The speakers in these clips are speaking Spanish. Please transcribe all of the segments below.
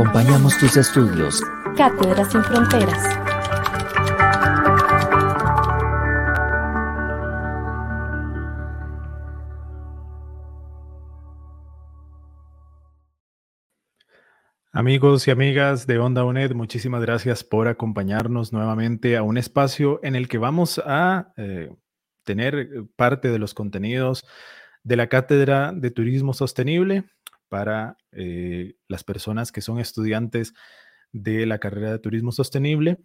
Acompañamos tus estudios. Cátedra sin fronteras. Amigos y amigas de Onda UNED, muchísimas gracias por acompañarnos nuevamente a un espacio en el que vamos a eh, tener parte de los contenidos de la Cátedra de Turismo Sostenible para eh, las personas que son estudiantes de la carrera de Turismo Sostenible.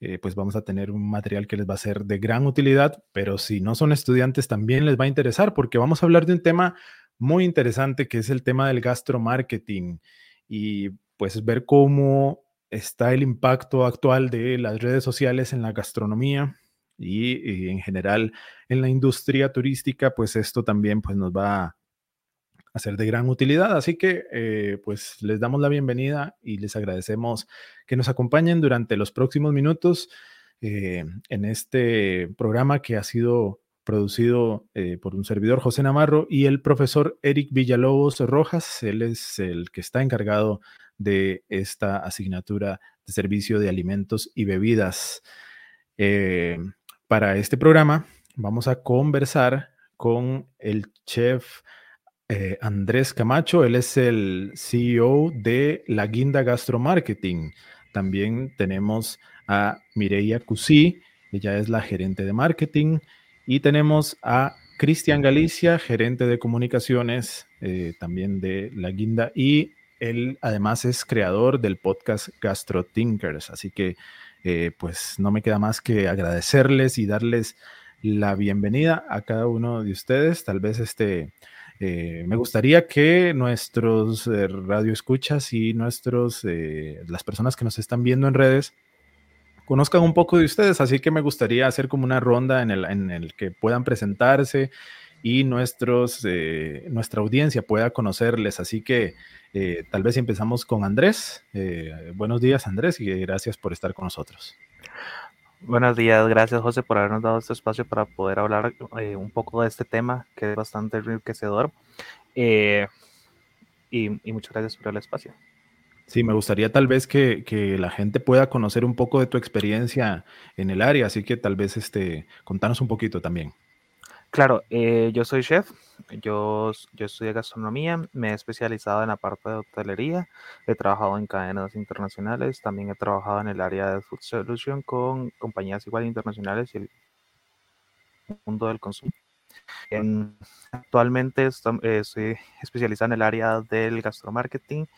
Eh, pues vamos a tener un material que les va a ser de gran utilidad, pero si no son estudiantes también les va a interesar porque vamos a hablar de un tema muy interesante que es el tema del gastromarketing y pues ver cómo está el impacto actual de las redes sociales en la gastronomía y, en general en la industria turística, pues esto también pues nos va a ser de gran utilidad. Así que eh, pues les damos la bienvenida y les agradecemos que nos acompañen durante los próximos minutos eh, en este programa que ha sido producido eh, por un servidor José Navarro y el profesor Eric Villalobos Rojas. Él es el que está encargado de esta asignatura de servicio de alimentos y bebidas. Para este programa vamos a conversar con el chef eh, Andrés Camacho. Él es el CEO de La Guinda Gastromarketing. También tenemos a Mireia Cusí, ella es la gerente de marketing. Y tenemos a Cristian Galicia, gerente de comunicaciones eh, también de La Guinda. Y él además es creador del podcast Gastro Thinkers, así que eh, pues no me queda más que agradecerles y darles la bienvenida a cada uno de ustedes. Tal vez este, eh, me gustaría que nuestros eh, radioescuchas y nuestros, las personas que nos están viendo en redes, conozcan un poco de ustedes, así que me gustaría hacer como una ronda en el, en el que puedan presentarse y nuestros, nuestra audiencia pueda conocerles. Así que eh, tal vez empezamos con Andrés. Eh, buenos días, Andrés, y gracias por estar con nosotros. Buenos días, gracias José por habernos dado este espacio para poder hablar eh, un poco de este tema que es bastante enriquecedor. Y, muchas gracias por el espacio. Sí, me gustaría tal vez que, que, la gente pueda conocer un poco de tu experiencia en el área, así que tal vez este, contanos un poquito también. Claro, eh, yo soy chef, yo, yo estudié gastronomía, me he especializado en la parte de hotelería, he trabajado en cadenas internacionales, también he trabajado en el área de food solution con compañías igual internacionales y el mundo del consumo. actualmente estoy, estoy especializado en el área del gastromarketing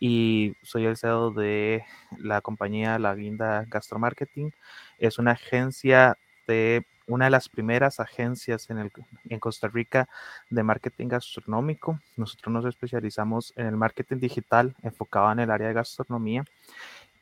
y soy el CEO de la compañía La Guinda Gastromarketing. Es una agencia de una de las primeras agencias en, el, en Costa Rica de marketing gastronómico. Nosotros nos especializamos en el marketing digital enfocado en el área de gastronomía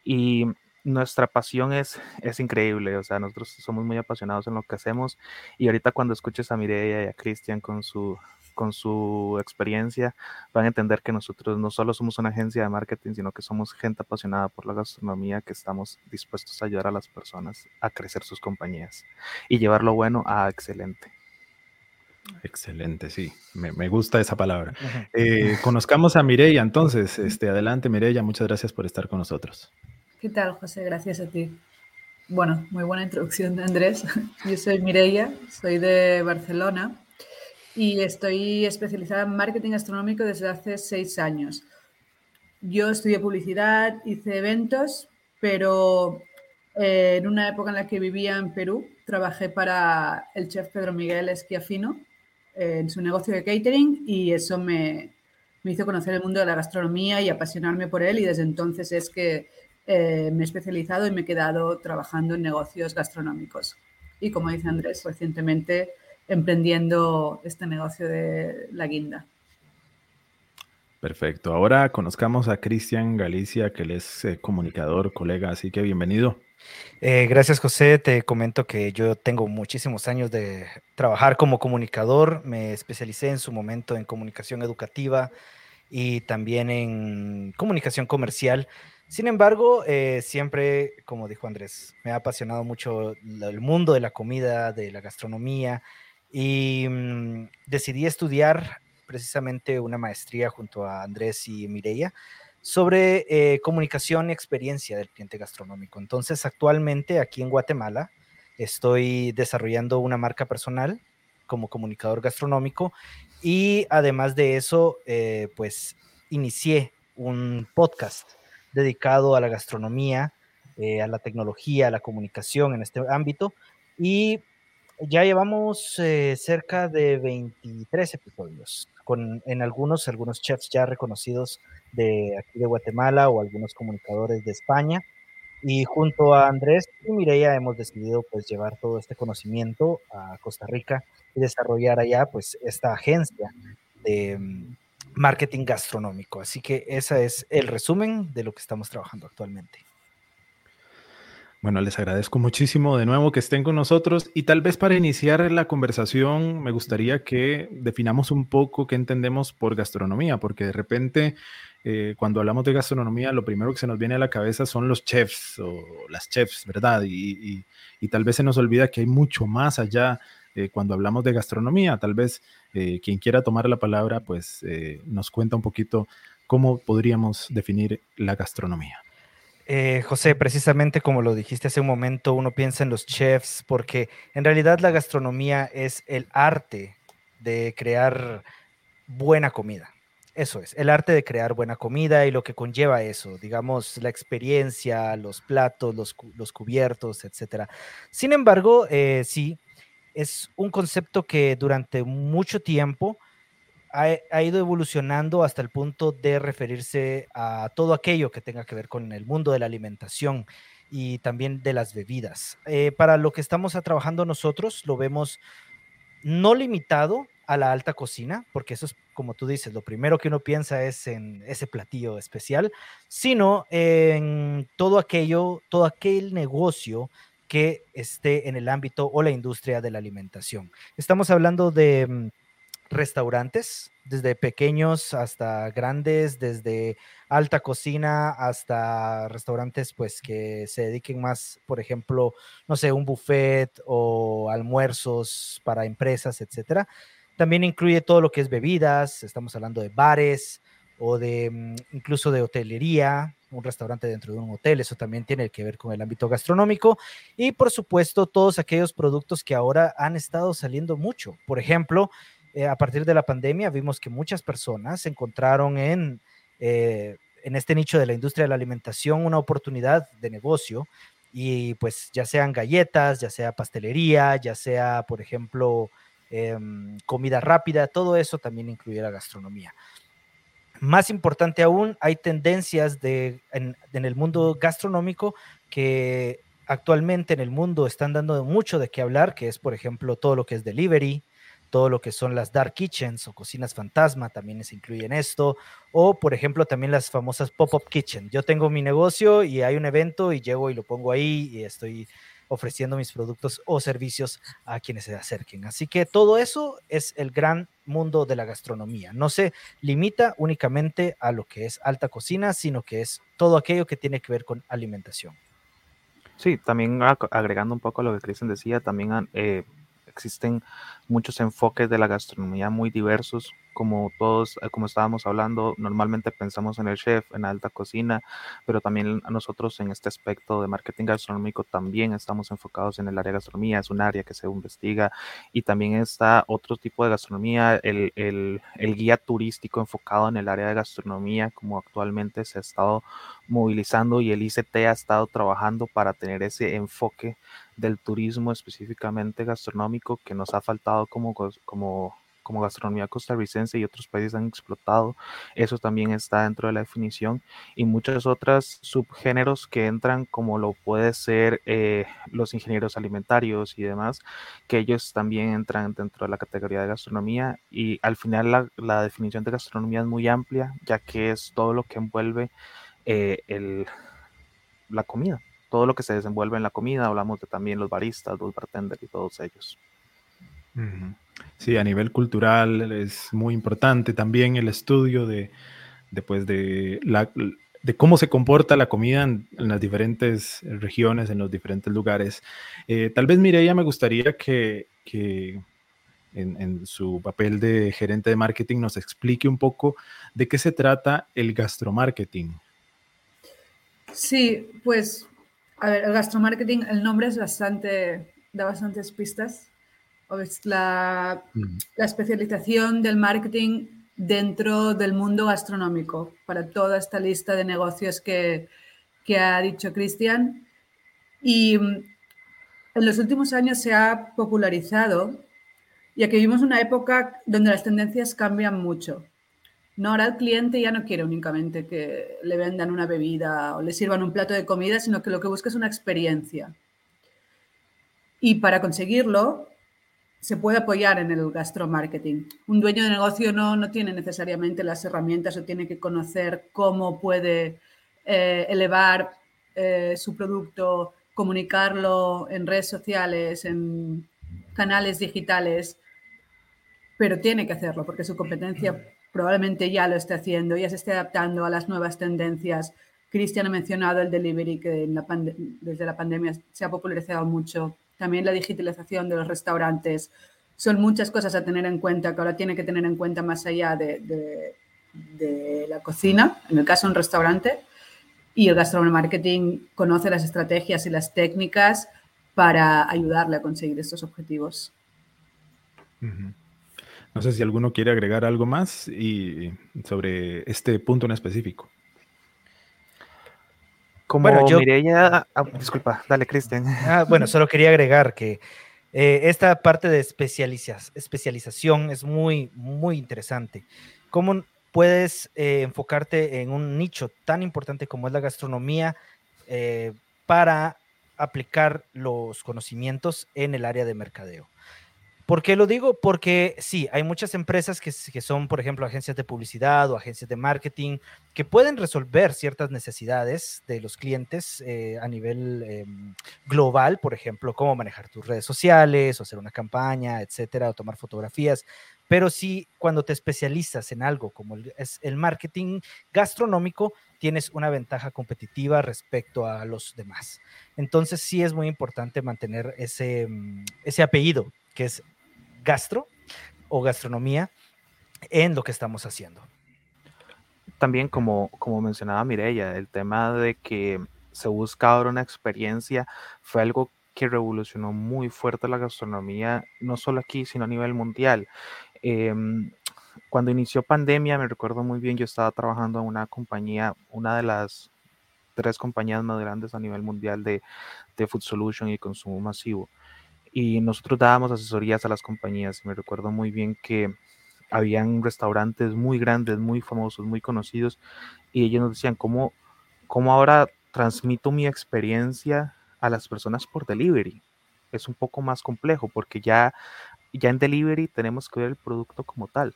y nuestra pasión es, es increíble, o sea, nosotros somos muy apasionados en lo que hacemos y ahorita cuando escuches a Mireia y a Cristian con su con su experiencia, van a entender que nosotros no solo somos una agencia de marketing, sino que somos gente apasionada por la gastronomía que estamos dispuestos a ayudar a las personas a crecer sus compañías y llevar lo bueno a excelente. Excelente, sí, me, gusta esa palabra. Eh, conozcamos a Mireya, entonces, este, adelante Mireya, muchas gracias por estar con nosotros. ¿Qué tal, José? Gracias a ti. Bueno, muy buena introducción de Andrés. Yo soy Mireia, soy de Barcelona y estoy especializada en marketing astronómico desde hace seis años. Yo estudié publicidad, hice eventos, pero eh, en una época en la que vivía en Perú, trabajé para el chef Pedro Miguel Esquiafino eh, en su negocio de catering y eso me, me, hizo conocer el mundo de la gastronomía y apasionarme por él y desde entonces es que eh, me he especializado y me he quedado trabajando en negocios gastronómicos. Y como dice Andrés, recientemente emprendiendo este negocio de la guinda. Perfecto. Ahora conozcamos a Cristian Galicia, que él es eh, comunicador, colega, así que bienvenido. Eh, gracias, José. Te comento que yo tengo muchísimos años de trabajar como comunicador. Me especialicé en su momento en comunicación educativa y también en comunicación comercial. Sin embargo, eh, siempre, como dijo Andrés, me ha apasionado mucho el mundo de la comida, de la gastronomía y mm, decidí estudiar precisamente una maestría junto a Andrés y Mireia sobre eh, comunicación y experiencia del cliente gastronómico. Entonces, actualmente aquí en Guatemala estoy desarrollando una marca personal como comunicador gastronómico y además de eso, eh, pues inicié un podcast dedicado a la gastronomía, eh, a la tecnología, a la comunicación en este ámbito y ya llevamos cerca de 23 episodios en algunos, algunos chefs ya reconocidos de aquí de Guatemala o algunos comunicadores de España. Y junto a Andrés y Mireia hemos decidido pues llevar todo este conocimiento a Costa Rica y desarrollar allá pues esta agencia de mm, marketing gastronómico. Así que ese es el resumen de lo que estamos trabajando actualmente. Bueno, les agradezco muchísimo de nuevo que estén con nosotros y tal vez para iniciar la conversación me gustaría que definamos un poco qué entendemos por gastronomía, porque de repente eh, cuando hablamos de gastronomía lo primero que se nos viene a la cabeza son los chefs o las chefs, ¿verdad? Y, tal vez se nos olvida que hay mucho más allá eh, cuando hablamos de gastronomía. Tal vez eh, quien quiera tomar la palabra pues nos cuenta un poquito cómo podríamos definir la gastronomía. Eh, José, precisamente como lo dijiste hace un momento, uno piensa en los chefs, porque en realidad la gastronomía es el arte de crear buena comida. Eso es, el arte de crear buena comida y lo que conlleva eso, digamos, la experiencia, los platos, los, cubiertos, etc. Sin embargo, eh, sí, es un concepto que durante mucho tiempo ha, ido evolucionando hasta el punto de referirse a todo aquello que tenga que ver con el mundo de la alimentación y también de las bebidas. Eh, para lo que estamos trabajando nosotros, lo vemos no limitado a la alta cocina, porque eso es, como tú dices, lo primero que uno piensa es en ese platillo especial, sino en todo aquello, todo aquel negocio que esté en el ámbito o la industria de la alimentación. Estamos hablando de mm, restaurantes, desde pequeños hasta grandes, desde alta cocina hasta restaurantes pues que se dediquen más, por ejemplo, no sé, un buffet o almuerzos para empresas, etcétera. También incluye todo lo que es bebidas, estamos hablando de bares o de mm, incluso de hotelería, un restaurante dentro de un hotel, eso también tiene que ver con el ámbito gastronómico y por supuesto todos aquellos productos que ahora han estado saliendo mucho. Por ejemplo, eh, a partir de la pandemia vimos que muchas personas encontraron en, eh, en este nicho de la industria de la alimentación una oportunidad de negocio y pues ya sean galletas, ya sea pastelería, ya sea, por ejemplo, em, comida rápida, todo eso también incluye la gastronomía. Más importante aún, hay tendencias de, en, en el mundo gastronómico que actualmente en el mundo están dando mucho de qué hablar, que es, por ejemplo, todo lo que es delivery, todo lo que son las dark kitchens o cocinas fantasma también se incluye en esto, o por ejemplo también las famosas pop-up kitchen. Yo tengo mi negocio y hay un evento y llego y lo pongo ahí y estoy ofreciendo mis productos o servicios a quienes se acerquen. Así que todo eso es el gran mundo de la gastronomía. No se limita únicamente a lo que es alta cocina, sino que es todo aquello que tiene que ver con alimentación. Sí, también agregando un poco a lo que Cristian decía, también eh, existen muchos enfoques de la gastronomía muy diversos, como todos, eh, como estábamos hablando, normalmente pensamos en el chef, en alta cocina, pero también nosotros en este aspecto de marketing gastronómico también estamos enfocados en el área de gastronomía, es un área que se investiga y también está otro tipo de gastronomía, el, el, el guía turístico enfocado en el área de gastronomía, como actualmente se ha estado movilizando y el ICT ha estado trabajando para tener ese enfoque del turismo específicamente gastronómico que nos ha faltado como, como como gastronomía costarricense y otros países han explotado, eso también está dentro de la definición y muchos otros subgéneros que entran como lo puede ser eh, los ingenieros alimentarios y demás, que ellos también entran dentro de la categoría de gastronomía y al final la, la definición de gastronomía es muy amplia, ya que es todo lo que envuelve eh, el, la comida, todo lo que se desenvuelve en la comida, hablamos de también los baristas, los bartenders y todos ellos. Sí, a nivel cultural es muy importante también el estudio de, después de, la, de cómo se comporta la comida en, las diferentes regiones, en los diferentes lugares. Eh, tal vez, Mireia, me gustaría que, que en, en, su papel de gerente de marketing nos explique un poco de qué se trata el gastromarketing. Sí, pues, a ver, el gastromarketing, el nombre es bastante, da bastantes pistas. Es la, la especialización del marketing dentro del mundo gastronómico para toda esta lista de negocios que, que ha dicho Cristian. Y mm, en los últimos años se ha popularizado, ya que vivimos una época donde las tendencias cambian mucho. No, ahora el cliente ya no quiere únicamente que le vendan una bebida o le sirvan un plato de comida, sino que lo que busca es una experiencia. Y para conseguirlo, se puede apoyar en el gastromarketing. Un dueño de negocio no, no tiene necesariamente las herramientas o tiene que conocer cómo puede eh, elevar eh, su producto, comunicarlo en redes sociales, en canales digitales, pero tiene que hacerlo porque su competencia probablemente ya lo esté haciendo, ya se esté adaptando a las nuevas tendencias. Cristian ha mencionado el delivery, que desde la pandemia se ha popularizado mucho. También la digitalización de los restaurantes. Son muchas cosas a tener en cuenta que ahora tiene que tener en cuenta más allá de, la cocina, en el caso de un restaurante. Y el gastromarketing conoce las estrategias y las técnicas para ayudarle a conseguir estos objetivos. No sé si alguno quiere agregar algo más y sobre este punto en específico. Como bueno, yo... Mireia, ah, disculpa, dale, Cristian. Ah, bueno, solo quería agregar que eh, esta parte de especialización es muy, muy interesante. ¿Cómo puedes eh, enfocarte en un nicho tan importante como es la gastronomía eh, para aplicar los conocimientos en el área de mercadeo? ¿Por qué lo digo? Porque sí, hay muchas empresas que, son, por ejemplo, agencias de publicidad o agencias de marketing que pueden resolver ciertas necesidades de los clientes eh, a nivel em, global, por ejemplo, cómo manejar tus redes sociales o hacer una campaña, etcétera, o tomar fotografías. Pero sí, cuando te especializas en algo como es el marketing gastronómico, tienes una ventaja competitiva respecto a los demás. Entonces sí es muy importante mantener ese, mm, ese apellido, que es gastro o gastronomía en lo que estamos haciendo. También como, como mencionaba Mireya, el tema de que se busca ahora una experiencia fue algo que revolucionó muy fuerte la gastronomía, no solo aquí, sino a nivel mundial. Em, cuando inició pandemia, me recuerdo muy bien, yo estaba trabajando en una compañía, una de las tres compañías más grandes a nivel mundial de, de food solution y consumo masivo y nosotros dábamos asesorías a las compañías. Me recuerdo muy bien que habían restaurantes muy grandes, muy famosos, muy conocidos, y ellos nos decían, ¿cómo, cómo ahora transmito mi experiencia a las personas por delivery? Es un poco más complejo porque ya, ya en delivery tenemos que ver el producto como tal.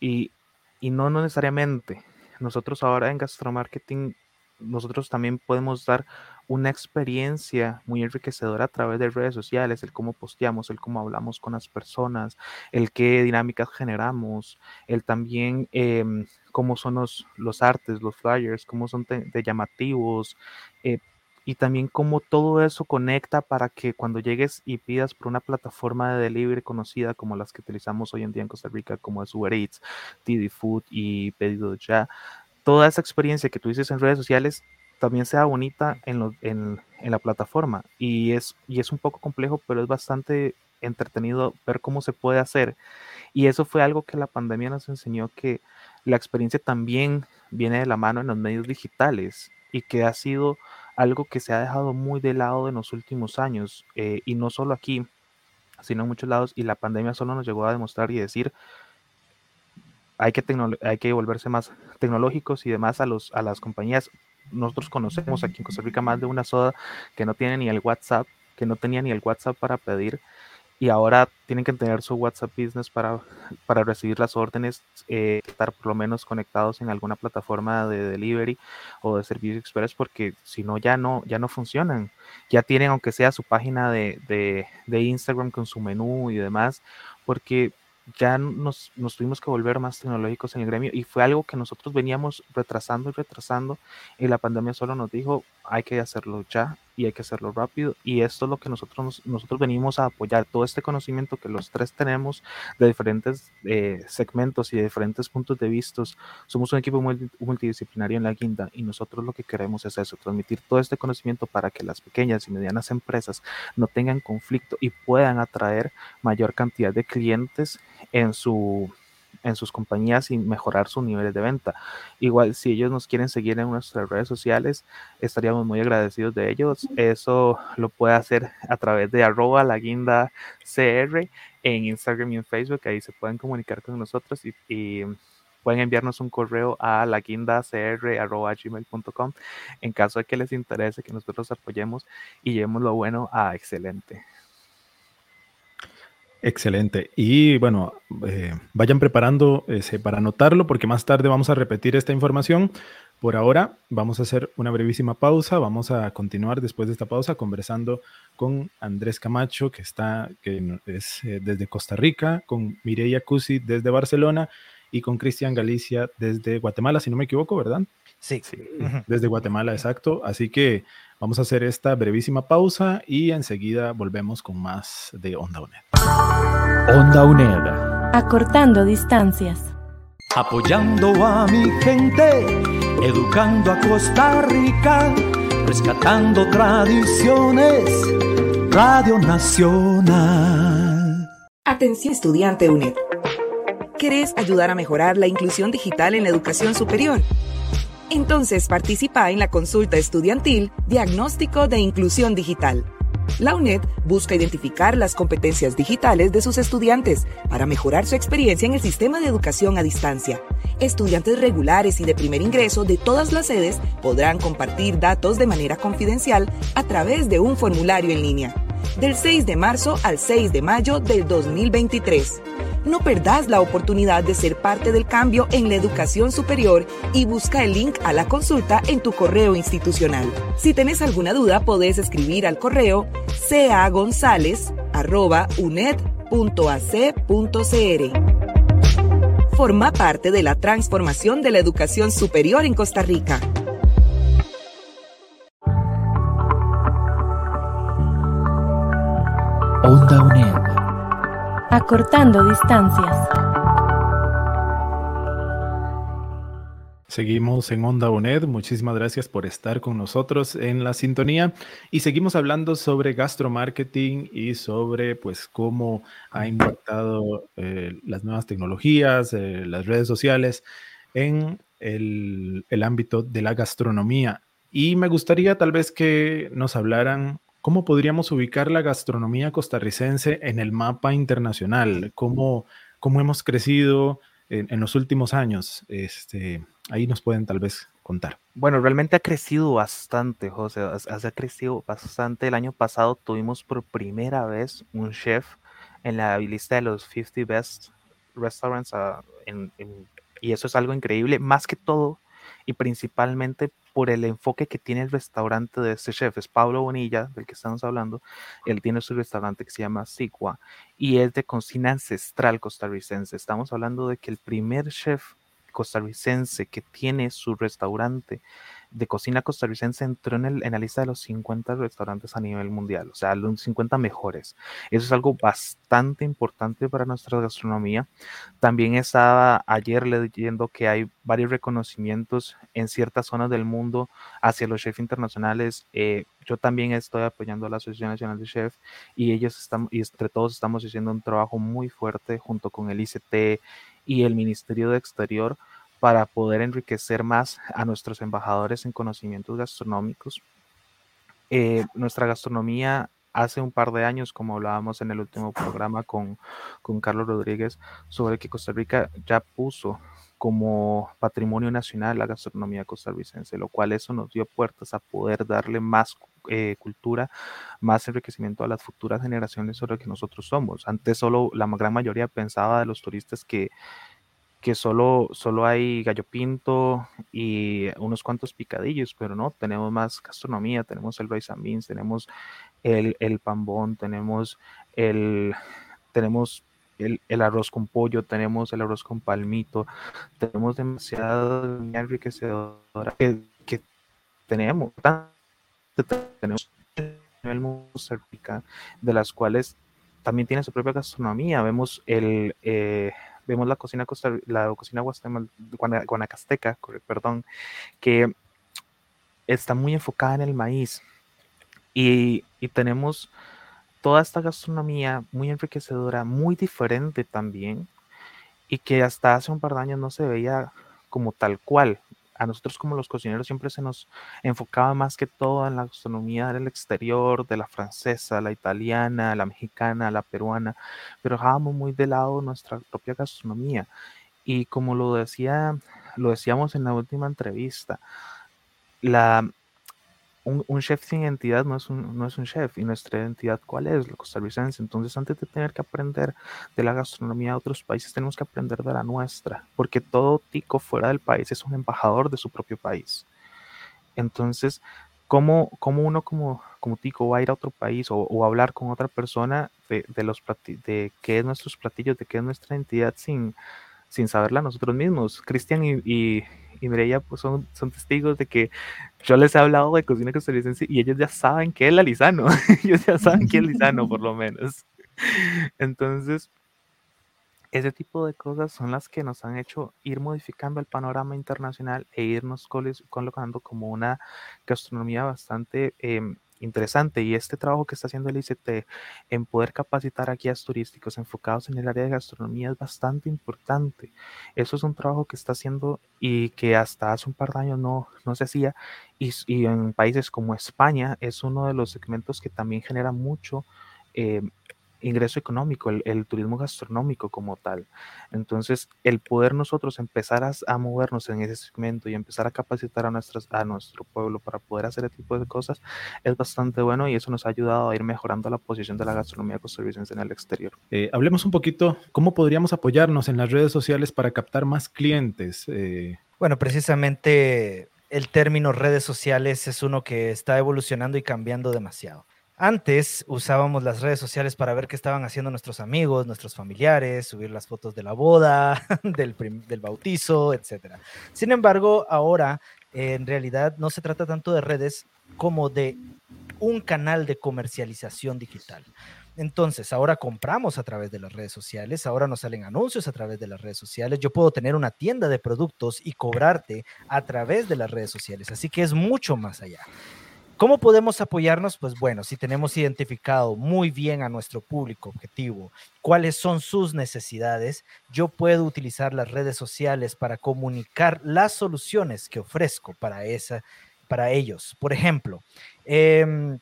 Y, y no, no necesariamente. Nosotros ahora en gastromarketing nosotros también podemos dar una experiencia muy enriquecedora a través de redes sociales, el cómo posteamos, el cómo hablamos con las personas, el qué dinámicas generamos, el también em, cómo son los, los, artes, los flyers, cómo son de, llamativos, eh, y también cómo todo eso conecta para que cuando llegues y pidas por una plataforma de delivery conocida como las que utilizamos hoy en día en Costa Rica, como es Uber Eats, Didi Food y Pedido Ya, toda esa experiencia que tú dices en redes sociales también sea bonita en, en, la plataforma. Y es, y es un poco complejo, pero es bastante entretenido ver cómo se puede hacer. Y eso fue algo que la pandemia nos enseñó que la experiencia también viene de la mano en los medios digitales y que ha sido algo que se ha dejado muy de lado en los últimos años. Eh, y no solo aquí, sino en muchos lados, y la pandemia solo nos llegó a demostrar y decir, hay que, hay que volverse más tecnológicos y demás a, los, a las compañías. Nosotros conocemos aquí en Costa Rica más de una soda que no tiene ni el WhatsApp, que no tenía ni el WhatsApp para pedir y ahora tienen que tener su WhatsApp Business para, para recibir las órdenes, eh, estar por lo menos conectados en alguna plataforma de delivery o de servicio express, porque si no ya no ya no funcionan. Ya tienen aunque sea su página de, de, de Instagram con su menú y demás, porque ya nos, nos, tuvimos que volver más tecnológicos en el gremio y fue algo que nosotros veníamos retrasando y retrasando y la pandemia solo nos dijo hay que hacerlo ya y hay que hacerlo rápido. Y esto es lo que nosotros, nosotros venimos a apoyar, todo este conocimiento que los tres tenemos de diferentes eh, segmentos y de diferentes puntos de vista. Somos un equipo multidisciplinario en la guinda y nosotros lo que queremos es eso, transmitir todo este conocimiento para que las pequeñas y medianas empresas no tengan conflicto y puedan atraer mayor cantidad de clientes en su en sus compañías y mejorar sus niveles de venta. Igual, si ellos nos quieren seguir en nuestras redes sociales, estaríamos muy agradecidos de ellos. Eso lo puede hacer a través de arroba la guinda CR en Instagram y en Facebook. Ahí se pueden comunicar con nosotros y, pueden enviarnos un correo a la gmail.com en caso de que les interese que nosotros apoyemos y llevemos lo bueno a excelente. Excelente. Y bueno, eh, vayan preparando para anotarlo porque más tarde vamos a repetir esta información. Por ahora vamos a hacer una brevísima pausa. Vamos a continuar después de esta pausa conversando con Andrés Camacho, que está que es eh, desde Costa Rica, con Mireia Cusi desde Barcelona y con Cristian Galicia desde Guatemala, si no me equivoco, ¿verdad? Sí. Desde Guatemala, exacto. Así que vamos a hacer esta brevísima pausa y enseguida volvemos con más de Onda UNED. Onda UNED. Acortando distancias. Apoyando a mi gente, educando a Costa Rica, rescatando tradiciones. Radio Nacional. Atención estudiante UNED. ¿Querés ayudar a mejorar la inclusión digital en la educación superior? Entonces participa en la consulta estudiantil Diagnóstico de Inclusión Digital. La UNED busca identificar las competencias digitales de sus estudiantes para mejorar su experiencia en el sistema de educación a distancia. Estudiantes regulares y de primer ingreso de todas las sedes podrán compartir datos de manera confidencial a través de un formulario en línea. Del 6 de marzo al 6 de mayo del 2023. No perdás la oportunidad de ser parte del cambio en la educación superior y busca el link a la consulta en tu correo institucional. Si tenés alguna duda, podés escribir al correo cagonzalez.uned.ac.cr. Forma parte de la transformación de la educación superior en Costa Rica. Onda UNED Acortando distancias. Seguimos en Onda UNED. Muchísimas gracias por estar con nosotros en la sintonía y seguimos hablando sobre gastromarketing y sobre pues cómo ha impactado eh, las nuevas tecnologías, eh, las redes sociales en el, el ámbito de la gastronomía. Y me gustaría tal vez que nos hablaran ¿Cómo podríamos ubicar la gastronomía costarricense en el mapa internacional? ¿Cómo, cómo hemos crecido en, los últimos años? Este, ahí nos pueden tal vez contar. Bueno, realmente ha crecido bastante, José. Ha, crecido bastante. El año pasado tuvimos por primera vez un chef en la lista de los 50 Best Restaurants. Ah, y eso es algo increíble. Más que todo y principalmente por el enfoque que tiene el restaurante de este chef. Es Pablo Bonilla, del que estamos hablando. Él tiene su restaurante que se llama Sigua y es de cocina ancestral costarricense. Estamos hablando de que el primer chef costarricense que tiene su restaurante de cocina costarricense entró en, el, en, la lista de los 50 restaurantes a nivel mundial, o sea, los 50 mejores. Eso es algo bastante importante para nuestra gastronomía. También estaba ayer leyendo que hay varios reconocimientos en ciertas zonas del mundo hacia los chefs internacionales. Eh, yo también estoy apoyando a la Asociación Nacional de Chefs y ellos están, y entre todos estamos haciendo un trabajo muy fuerte junto con el ICT y el Ministerio de Exterior para poder enriquecer más a nuestros embajadores en conocimientos gastronómicos. Eh, nuestra gastronomía hace un par de años, como hablábamos en el último programa con, con Carlos Rodríguez, sobre que Costa Rica ya puso como patrimonio nacional la gastronomía costarricense, lo cual eso nos dio puertas a poder darle más eh, cultura, más enriquecimiento a las futuras generaciones sobre lo que nosotros somos. Antes solo la gran mayoría pensaba de los turistas que, que solo, solo hay gallo pinto y unos cuantos picadillos, pero no, tenemos más gastronomía, tenemos el rice and beans, tenemos el, el pambón, tenemos el, tenemos el, arroz con pollo, tenemos el arroz con palmito, tenemos demasiado enriquecedora que, que tenemos, tenemos de las cuales también tiene su propia gastronomía. Vemos el eh, vemos la cocina la cocina guanacasteca, perdón, que está muy enfocada en el maíz. Y, y tenemos toda esta gastronomía muy enriquecedora, muy diferente también, y que hasta hace un par de años no se veía como tal cual. A nosotros como los cocineros siempre se nos enfocaba más que todo en la gastronomía del exterior, de la francesa, la italiana, la mexicana, la peruana, pero dejábamos muy de lado nuestra propia gastronomía. Y como lo decía, lo decíamos en la última entrevista, la, un, chef sin identidad no es un, no es un chef. ¿Y nuestra identidad cuál es? La costarricense. Entonces, antes de tener que aprender de la gastronomía de otros países, tenemos que aprender de la nuestra. Porque todo tico fuera del país es un embajador de su propio país. Entonces, ¿cómo, cómo uno como, tico va a ir a otro país o, o hablar con otra persona de, de, los de qué es nuestros platillos, de qué es nuestra identidad sin, sin saberla nosotros mismos? Cristian y y Mireya pues son, son testigos de que yo les he hablado de cocina costarricense y ellos ya saben que es la Lizano, ellos ya saben que es Lizano por lo menos. Entonces, ese tipo de cosas son las que nos han hecho ir modificando el panorama internacional e irnos colocando como una gastronomía bastante eh, interesante y este trabajo que está haciendo el ICT en poder capacitar a guías turísticos enfocados en el área de gastronomía es bastante importante. Eso es un trabajo que está haciendo y que hasta hace un par de años no, no se hacía y, en países como España es uno de los segmentos que también genera mucho eh, ingreso económico, el, turismo gastronómico como tal. Entonces, el poder nosotros empezar a, movernos en ese segmento y empezar a capacitar a, nuestras, a nuestro pueblo para poder hacer ese tipo de cosas es bastante bueno y eso nos ha ayudado a ir mejorando la posición de la gastronomía costarricense en el exterior. Eh, hablemos un poquito, ¿cómo podríamos apoyarnos en las redes sociales para captar más clientes? Eh, bueno, precisamente el término redes sociales es uno que está evolucionando y cambiando demasiado. Antes usábamos las redes sociales para ver qué estaban haciendo nuestros amigos, nuestros familiares, subir las fotos de la boda, del, bautizo, etc. Sin embargo, ahora en realidad no se trata tanto de redes como de un canal de comercialización digital. Entonces, ahora compramos a través de las redes sociales, ahora nos salen anuncios a través de las redes sociales, yo puedo tener una tienda de productos y cobrarte a través de las redes sociales, así que es mucho más allá. ¿Cómo podemos apoyarnos? Pues bueno, si tenemos identificado muy bien a nuestro público objetivo, cuáles son sus necesidades, yo puedo utilizar las redes sociales para comunicar las soluciones que ofrezco para, esa, para ellos. Por ejemplo, em,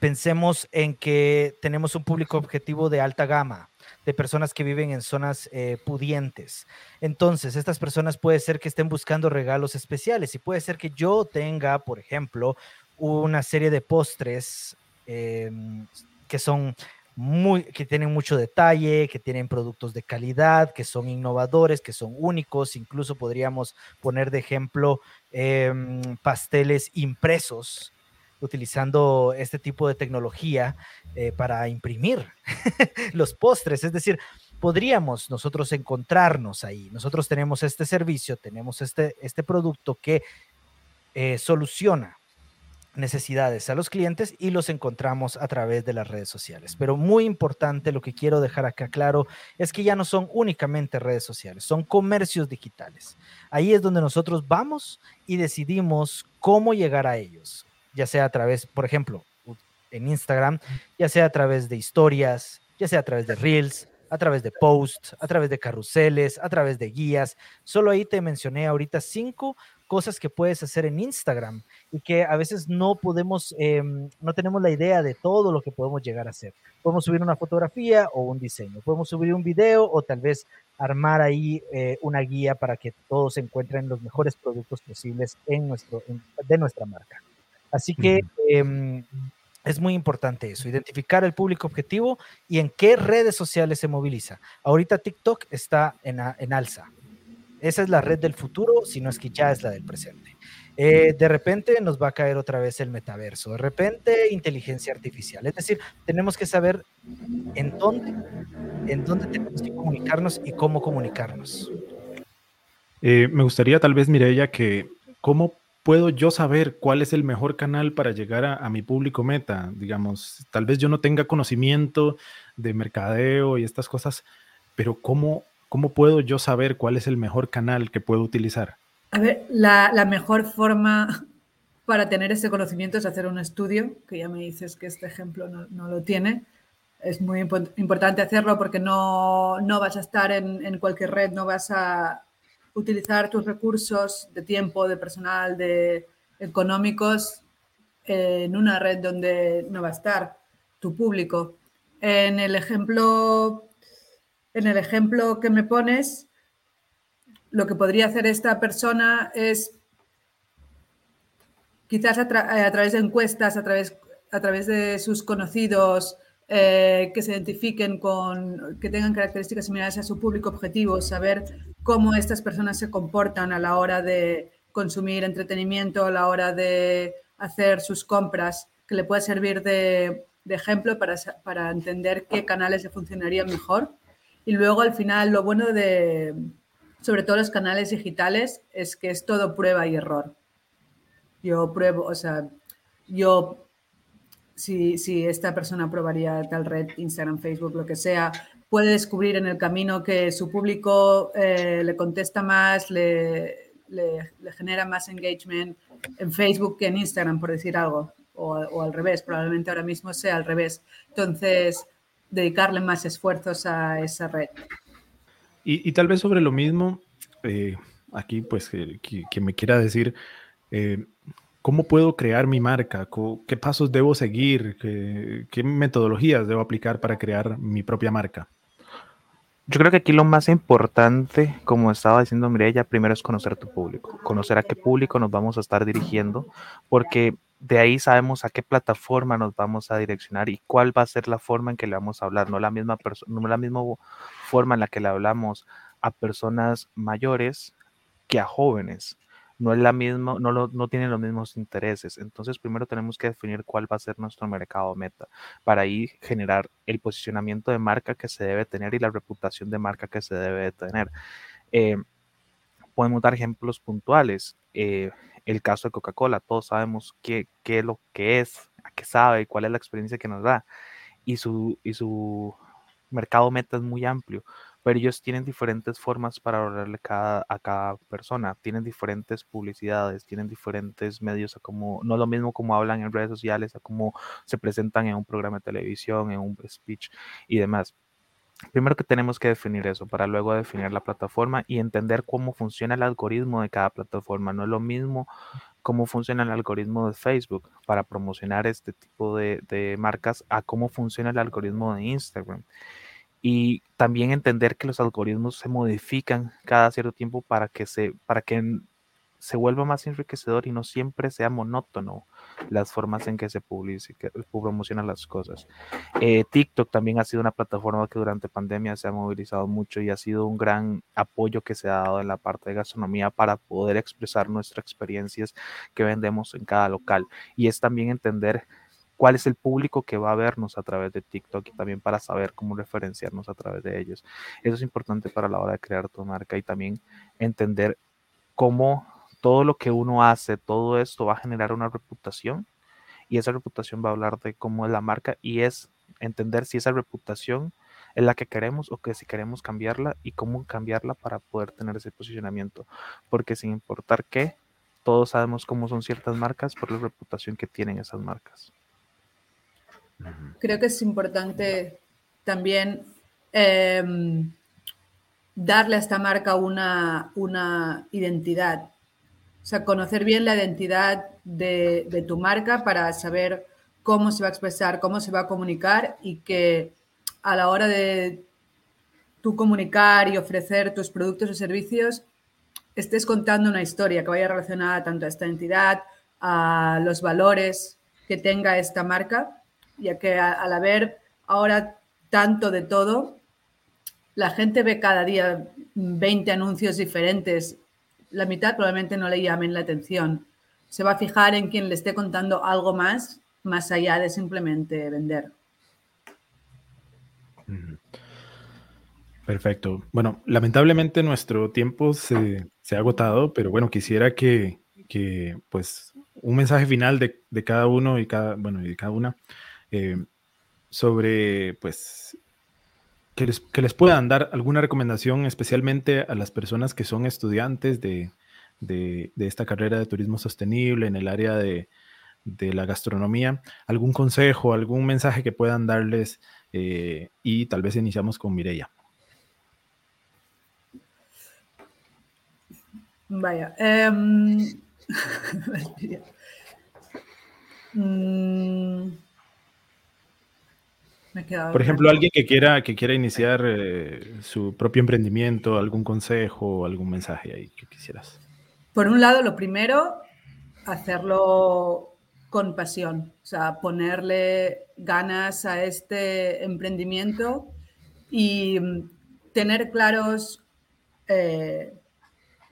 pensemos en que tenemos un público objetivo de alta gama, de personas que viven en zonas eh, pudientes. Entonces, estas personas puede ser que estén buscando regalos especiales y puede ser que yo tenga, por ejemplo, una serie de postres em, que son muy, que tienen mucho detalle, que tienen productos de calidad, que son innovadores, que son únicos. Incluso podríamos poner de ejemplo em, pasteles impresos utilizando este tipo de tecnología eh, para imprimir los postres. Es decir, podríamos nosotros encontrarnos ahí. Nosotros tenemos este servicio, tenemos este, este producto que eh, soluciona necesidades a los clientes y los encontramos a través de las redes sociales. Pero muy importante, lo que quiero dejar acá claro es que ya no son únicamente redes sociales, son comercios digitales. Ahí es donde nosotros vamos y decidimos cómo llegar a ellos, ya sea a través, por ejemplo, en Instagram, ya sea a través de historias, ya sea a través de reels, a través de posts, a través de carruseles, a través de guías. Solo ahí te mencioné ahorita cinco cosas que puedes hacer en Instagram y que a veces no podemos, em, no tenemos la idea de todo lo que podemos llegar a hacer. Podemos subir una fotografía o un diseño, podemos subir un video o tal vez armar ahí eh, una guía para que todos encuentren los mejores productos posibles en nuestro, de nuestra marca. Así que em, es muy importante eso, identificar el público objetivo y en qué redes sociales se moviliza. Ahorita TikTok está en, en alza esa es la red del futuro, si no es que ya es la del presente. Eh, de repente nos va a caer otra vez el metaverso, de repente inteligencia artificial. Es decir, tenemos que saber en dónde, en dónde tenemos que comunicarnos y cómo comunicarnos. Eh, me gustaría tal vez, Mireya, que cómo puedo yo saber cuál es el mejor canal para llegar a, a, mi público meta. Digamos, tal vez yo no tenga conocimiento de mercadeo y estas cosas, pero cómo ¿cómo puedo yo saber cuál es el mejor canal que puedo utilizar? A ver, la, mejor forma para tener ese conocimiento es hacer un estudio, que ya me dices que este ejemplo no, lo tiene. Es muy importante hacerlo porque no, vas a estar en, cualquier red, no vas a utilizar tus recursos de tiempo, de personal, de económicos en una red donde no va a estar tu público. En el ejemplo en el ejemplo que me pones, lo que podría hacer esta persona es quizás a, eh, través de encuestas, a través, a través de sus conocidos eh, que se identifiquen con, que tengan características similares a su público objetivo, saber cómo estas personas se comportan a la hora de consumir entretenimiento, a la hora de hacer sus compras, que le puede servir de, ejemplo para, para entender qué canales le funcionarían mejor y luego al final lo bueno de, sobre todo los canales digitales, es que es todo prueba y error. Yo pruebo, o sea, yo, si, si esta persona probaría tal red, Instagram, Facebook, lo que sea, puede descubrir en el camino que su público eh, le contesta más, le, genera más engagement en Facebook que en Instagram, por decir algo, o al revés, probablemente ahora mismo sea al revés. Entonces, dedicarle más esfuerzos a esa red. Y, tal vez sobre lo mismo, eh, aquí pues que, me quiera decir, eh, ¿cómo puedo crear mi marca? ¿Qué pasos debo seguir? ¿Qué, metodologías debo aplicar para crear mi propia marca? Yo creo que aquí lo más importante, como estaba diciendo Mireya, primero es conocer tu público, conocer a qué público nos vamos a estar dirigiendo, porque de ahí sabemos a qué plataforma nos vamos a direccionar y cuál va a ser la forma en que le vamos a hablar, no la misma, no la misma forma en la que le hablamos a personas mayores que a jóvenes. No es la misma, no, no tienen los mismos intereses. Entonces, primero tenemos que definir cuál va a ser nuestro mercado meta para ahí generar el posicionamiento de marca que se debe tener y la reputación de marca que se debe tener. Eh, podemos dar ejemplos puntuales. Eh, el caso de Coca-Cola, todos sabemos qué, qué, es lo que es, a qué sabe, cuál es la experiencia que nos da. Y su, y su mercado meta es muy amplio, pero ellos tienen diferentes formas para hablarle cada, a cada persona, tienen diferentes publicidades, tienen diferentes medios, a como, no lo mismo como hablan en redes sociales, a cómo se presentan en un programa de televisión, en un speech y demás. Primero que tenemos que definir eso para luego definir la plataforma y entender cómo funciona el algoritmo de cada plataforma. No es lo mismo cómo funciona el algoritmo de Facebook para promocionar este tipo de, marcas a cómo funciona el algoritmo de Instagram. Y también entender que los algoritmos se modifican cada cierto tiempo para que se, para que se vuelva más enriquecedor y no siempre sea monótono las formas en que se publica, promocionan las cosas. Eh, TikTok también ha sido una plataforma que durante pandemia se ha movilizado mucho y ha sido un gran apoyo que se ha dado en la parte de gastronomía para poder expresar nuestras experiencias que vendemos en cada local. Y es también entender cuál es el público que va a vernos a través de TikTok y también para saber cómo referenciarnos a través de ellos. Eso es importante para la hora de crear tu marca y también entender cómo todo lo que uno hace, todo esto va a generar una reputación y esa reputación va a hablar de cómo es la marca y es entender si esa reputación es la que queremos o que si queremos cambiarla y cómo cambiarla para poder tener ese posicionamiento. Porque sin importar qué, todos sabemos cómo son ciertas marcas por la reputación que tienen esas marcas. Creo que es importante también em, darle a esta marca una, una identidad. O sea, conocer bien la identidad de, de tu marca para saber cómo se va a expresar, cómo se va a comunicar y que a la hora de tú comunicar y ofrecer tus productos o servicios estés contando una historia que vaya relacionada tanto a esta entidad, a los valores que tenga esta marca, ya que al haber ahora tanto de todo, la gente ve cada día 20 anuncios diferentes, la mitad probablemente no le llamen la atención. Se va a fijar en quien le esté contando algo más, más allá de simplemente vender. Perfecto. Bueno, lamentablemente nuestro tiempo se, ha agotado, pero bueno, quisiera que, pues un mensaje final de, cada uno y cada, bueno, y de cada una eh, sobre pues que les, que les, puedan dar alguna recomendación especialmente a las personas que son estudiantes de, de esta carrera de turismo sostenible en el área de, la gastronomía, algún consejo, algún mensaje que puedan darles eh, y tal vez iniciamos con Mireya. Vaya. Em, Por ejemplo, alguien que quiera, que quiera iniciar eh, su propio emprendimiento, algún consejo, algún mensaje ahí que quisieras. Por un lado, lo primero, hacerlo con pasión, o sea, ponerle ganas a este emprendimiento y mm, tener claros eh,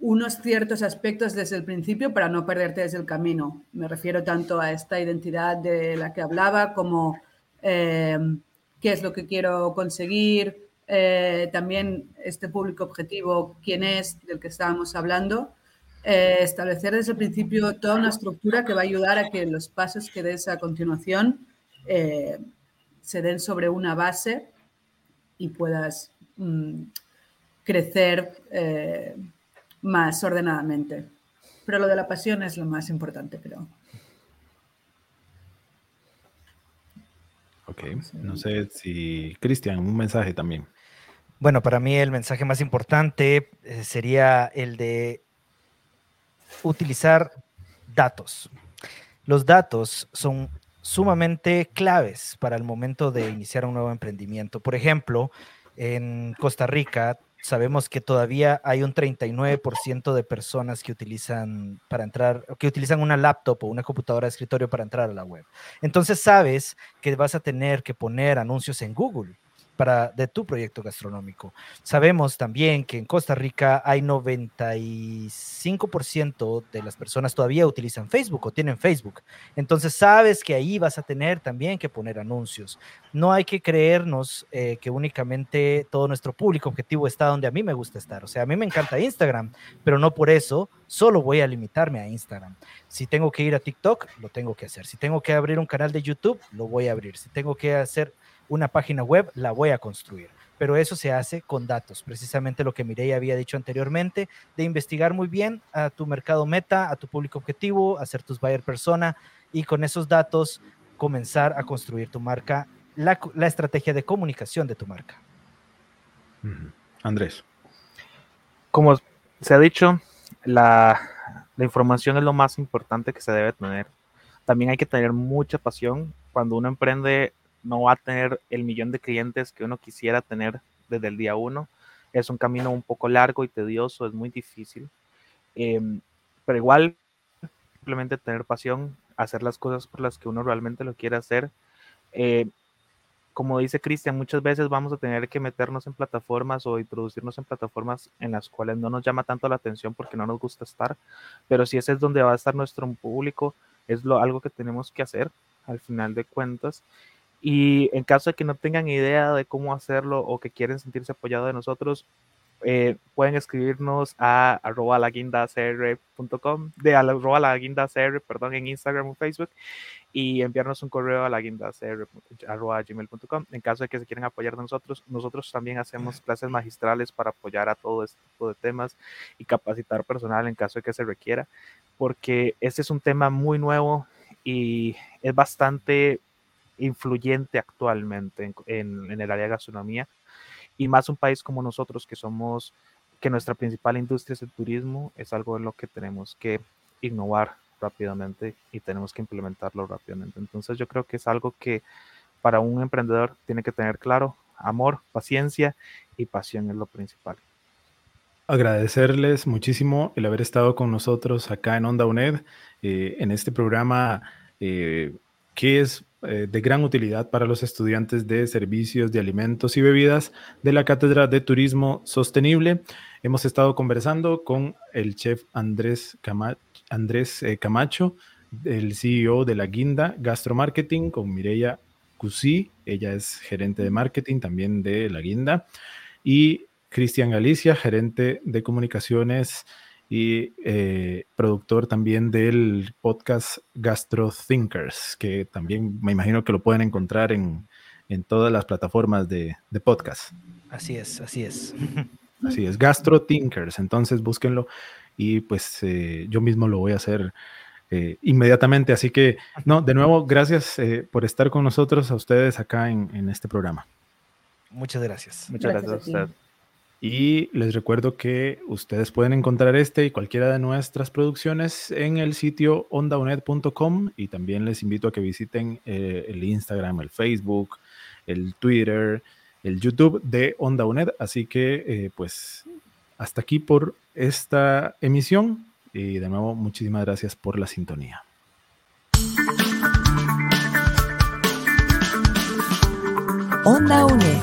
unos ciertos aspectos desde el principio para no perderte desde el camino. Me refiero tanto a esta identidad de la que hablaba como eh, qué es lo que quiero conseguir, eh, también este público objetivo, quién es, del que estábamos hablando. Eh, establecer desde el principio toda una estructura que va a ayudar a que los pasos que des a continuación se den sobre una base y puedas mm, crecer más ordenadamente. Pero lo de la pasión es lo más importante, creo. Ok, no sé si, Cristian, un mensaje también. Bueno, para mí el mensaje más importante eh, sería el de utilizar datos. Los datos son sumamente claves para el momento de iniciar un nuevo emprendimiento. Por ejemplo, en Costa Rica sabemos que todavía hay un 39% de personas que utilizan para entrar, que utilizan una laptop o una computadora de escritorio para entrar a la web. Entonces sabes que vas a tener que poner anuncios en Google para, de tu proyecto gastronómico. Sabemos también que en Costa Rica hay 95% de las personas todavía utilizan Facebook o tienen Facebook. Entonces sabes que ahí vas a tener también que poner anuncios. No hay que creernos eh, que únicamente todo nuestro público objetivo está donde a mí me gusta estar. O sea, a mí me encanta Instagram, pero no por eso solo voy a limitarme a Instagram. Si tengo que ir a TikTok, lo tengo que hacer. Si tengo que abrir un canal de YouTube, lo voy a abrir. Si tengo que hacer una página web, la voy a construir. Pero eso se hace con datos, precisamente lo que Mireia había dicho anteriormente, de investigar muy bien a tu mercado meta, a tu público objetivo, hacer tus buyer persona y con esos datos comenzar a construir tu marca, la, estrategia de comunicación de tu marca. Andrés. Como se ha dicho, la, la información es lo más importante que se debe tener. También hay que tener mucha pasión. Cuando uno emprende, no va a tener el millón de clientes que uno quisiera tener desde el día uno. Es un camino un poco largo y tedioso, es muy difícil. Em, pero igual, simplemente tener pasión, hacer las cosas por las que uno realmente lo quiere hacer. Eh, como dice Cristian, muchas veces vamos a tener que meternos en plataformas o introducirnos en plataformas en las cuales no nos llama tanto la atención porque no nos gusta estar, pero si ese es donde va a estar nuestro público, es lo, algo que tenemos que hacer al final de cuentas. Y en caso de que no tengan idea de cómo hacerlo o que quieren sentirse apoyados de nosotros, eh, pueden escribirnos a arroba laguindacr.com, de arroba laguindacr, perdón, en Instagram o Facebook, y enviarnos un correo a laguindacr.gmail.com. En caso de que se quieran apoyar de nosotros, nosotros también hacemos clases magistrales para apoyar a todo este tipo de temas y capacitar personal en caso de que se requiera, porque este es un tema muy nuevo y es bastante influyente actualmente en, el área de gastronomía y más un país como nosotros que somos, que nuestra principal industria es el turismo, es algo en lo que tenemos que innovar rápidamente y tenemos que implementarlo rápidamente. Entonces yo creo que es algo que para un emprendedor tiene que tener claro, amor, paciencia y pasión es lo principal. Agradecerles muchísimo el haber estado con nosotros acá en Onda UNED, eh, en este programa eh, que es eh, de gran utilidad para los estudiantes de servicios de alimentos y bebidas de la Cátedra de Turismo Sostenible. Hemos estado conversando con el chef Andrés, Andrés Camacho, el CEO de la Guinda Gastromarketing, con Mireya Cusí, ella es gerente de marketing también de la Guinda, y Cristian Galicia, gerente de comunicaciones y eh, productor también del podcast Gastro Thinkers, que también me imagino que lo pueden encontrar en, todas las plataformas de, podcast. Así es, así es. Así es, Gastro Thinkers, entonces búsquenlo y pues eh, yo mismo lo voy a hacer eh, inmediatamente. Así que, no, de nuevo, gracias por estar con nosotros, a ustedes acá en, este programa. Muchas gracias. Muchas gracias, gracias a usted. Y les recuerdo que ustedes pueden encontrar este y cualquiera de nuestras producciones en el sitio ondaunet.com y también les invito a que visiten eh, el Instagram, el Facebook, el Twitter, el YouTube de Onda UNED. Así que eh, pues hasta aquí por esta emisión y de nuevo muchísimas gracias por la sintonía. Onda UNED.